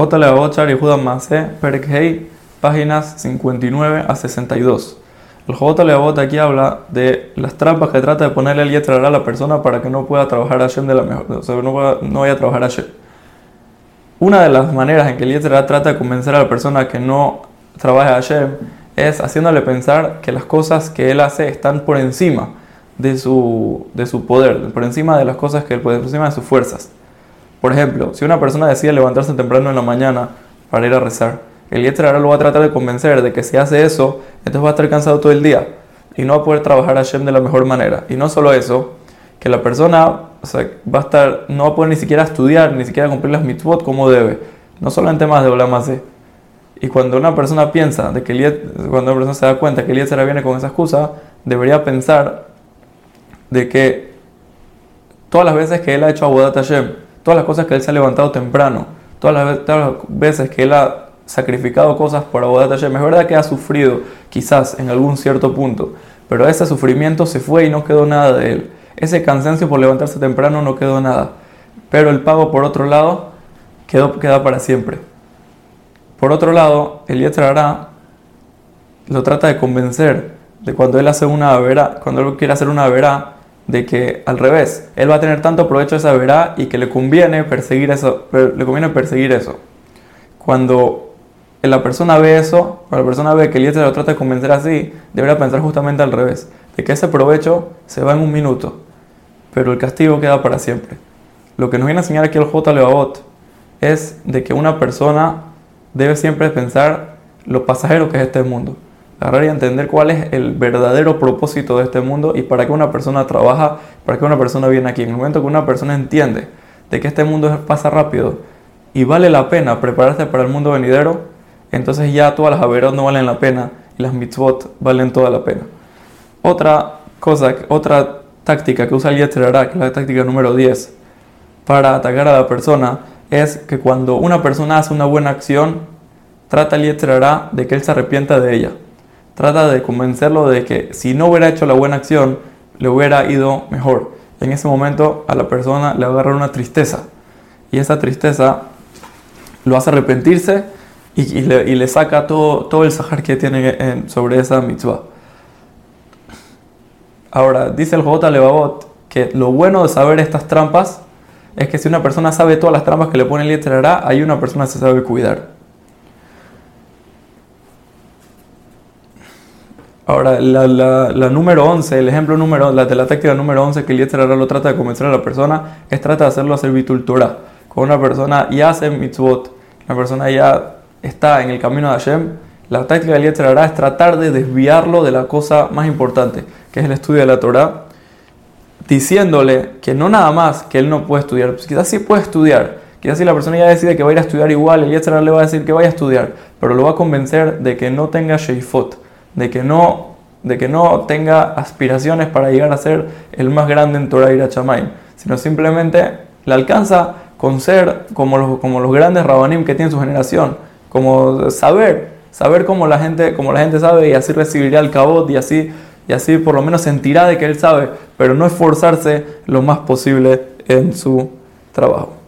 J. Levabochar y Judas Masé, Perek Hei, páginas 59 a 62. El J. Levavot aquí habla de las trampas que trata de ponerle el Yetzirah a la persona para que no pueda trabajar a Hashem de la mejor, o sea, no, no vaya a trabajar a Hashem. Una de las maneras en que el Yetzirah trata de convencer a la persona que no trabaje a Hashem es haciéndole pensar que las cosas que él hace están por encima de su, de su poder, por encima de las cosas que él puede, por encima de sus fuerzas. Por ejemplo, si una persona decide levantarse temprano en la mañana para ir a rezar, el Yetzer ahora lo va a tratar de convencer de que si hace eso, entonces va a estar cansado todo el día y no va a poder trabajar a Hashem de la mejor manera. Y no solo eso, que la persona va a estar, no va a poder ni siquiera estudiar, ni siquiera cumplir las mitzvot como debe. No solo en temas de Olamase. Y cuando una persona piensa, de que el, cuando una persona se da cuenta que el Yetzer viene con esa excusa, debería pensar de que todas las veces que él ha hecho Abodat Hashem, todas las cosas que él se ha levantado temprano, todas las, veces que él ha sacrificado cosas por Abodat Hashem, es verdad que ha sufrido quizás en algún cierto punto, pero ese sufrimiento se fue y no quedó nada de él. Ese cansancio por levantarse temprano no quedó nada. Pero el pago, por otro lado, quedó, queda para siempre. Por otro lado, el Yetzirah lo trata de convencer de cuando él hace una vera, cuando él quiere hacer una vera, de que al revés, él va a tener tanto provecho de esa y que le conviene perseguir eso, le conviene perseguir eso. Cuando la persona ve eso, cuando la persona ve que el se lo trata de convencer así, debería pensar justamente al revés, de que ese provecho se va en un minuto, pero el castigo queda para siempre. Lo que nos viene a enseñar aquí el J. Levavot es de que una persona debe siempre pensar lo pasajero que es este mundo agarrar y entender cuál es el verdadero propósito de este mundo y para qué una persona trabaja, para qué una persona viene aquí. En el momento que una persona entiende de que este mundo pasa rápido y vale la pena prepararse para el mundo venidero, entonces ya todas las averas no valen la pena y las mitzvot valen toda la pena. Otra cosa, otra táctica que usa el que es la táctica número 10, para atacar a la persona, es que cuando una persona hace una buena acción, trata el Yetzirah de que él se arrepienta de ella trata de convencerlo de que si no hubiera hecho la buena acción, le hubiera ido mejor. En ese momento a la persona le va a agarrar una tristeza. Y esa tristeza lo hace arrepentirse y, le, saca todo, todo el sahar que tiene sobre esa mitzvah. Ahora, dice el J. Levavot que lo bueno de saber estas trampas es que si una persona sabe todas las trampas que le pone el letra hay una persona que se sabe cuidar. Ahora, la, la, número 11, el ejemplo número, la de la táctica número 11 que el Yetzirah lo trata de convencer a la persona, es trata de hacerlo hacer Torah. Cuando una persona ya hace mitzvot, la persona ya está en el camino de Hashem, la táctica del Yetzirah es tratar de desviarlo de la cosa más importante, que es el estudio de la Torah, diciéndole que no nada más que él no puede estudiar, pues quizás sí puede estudiar, quizás si la persona ya decide que va a ir a estudiar igual, el Yetzirah le va a decir que vaya a estudiar, pero lo va a convencer de que no tenga sheifot de que no, de que no tenga aspiraciones para llegar a ser el más grande en Torah y sino simplemente le alcanza con ser como los, como los grandes rabanim que tiene su generación, como saber, saber cómo la gente, como la gente sabe y así recibirá el cabot y así, y así por lo menos sentirá de que él sabe, pero no esforzarse lo más posible en su trabajo.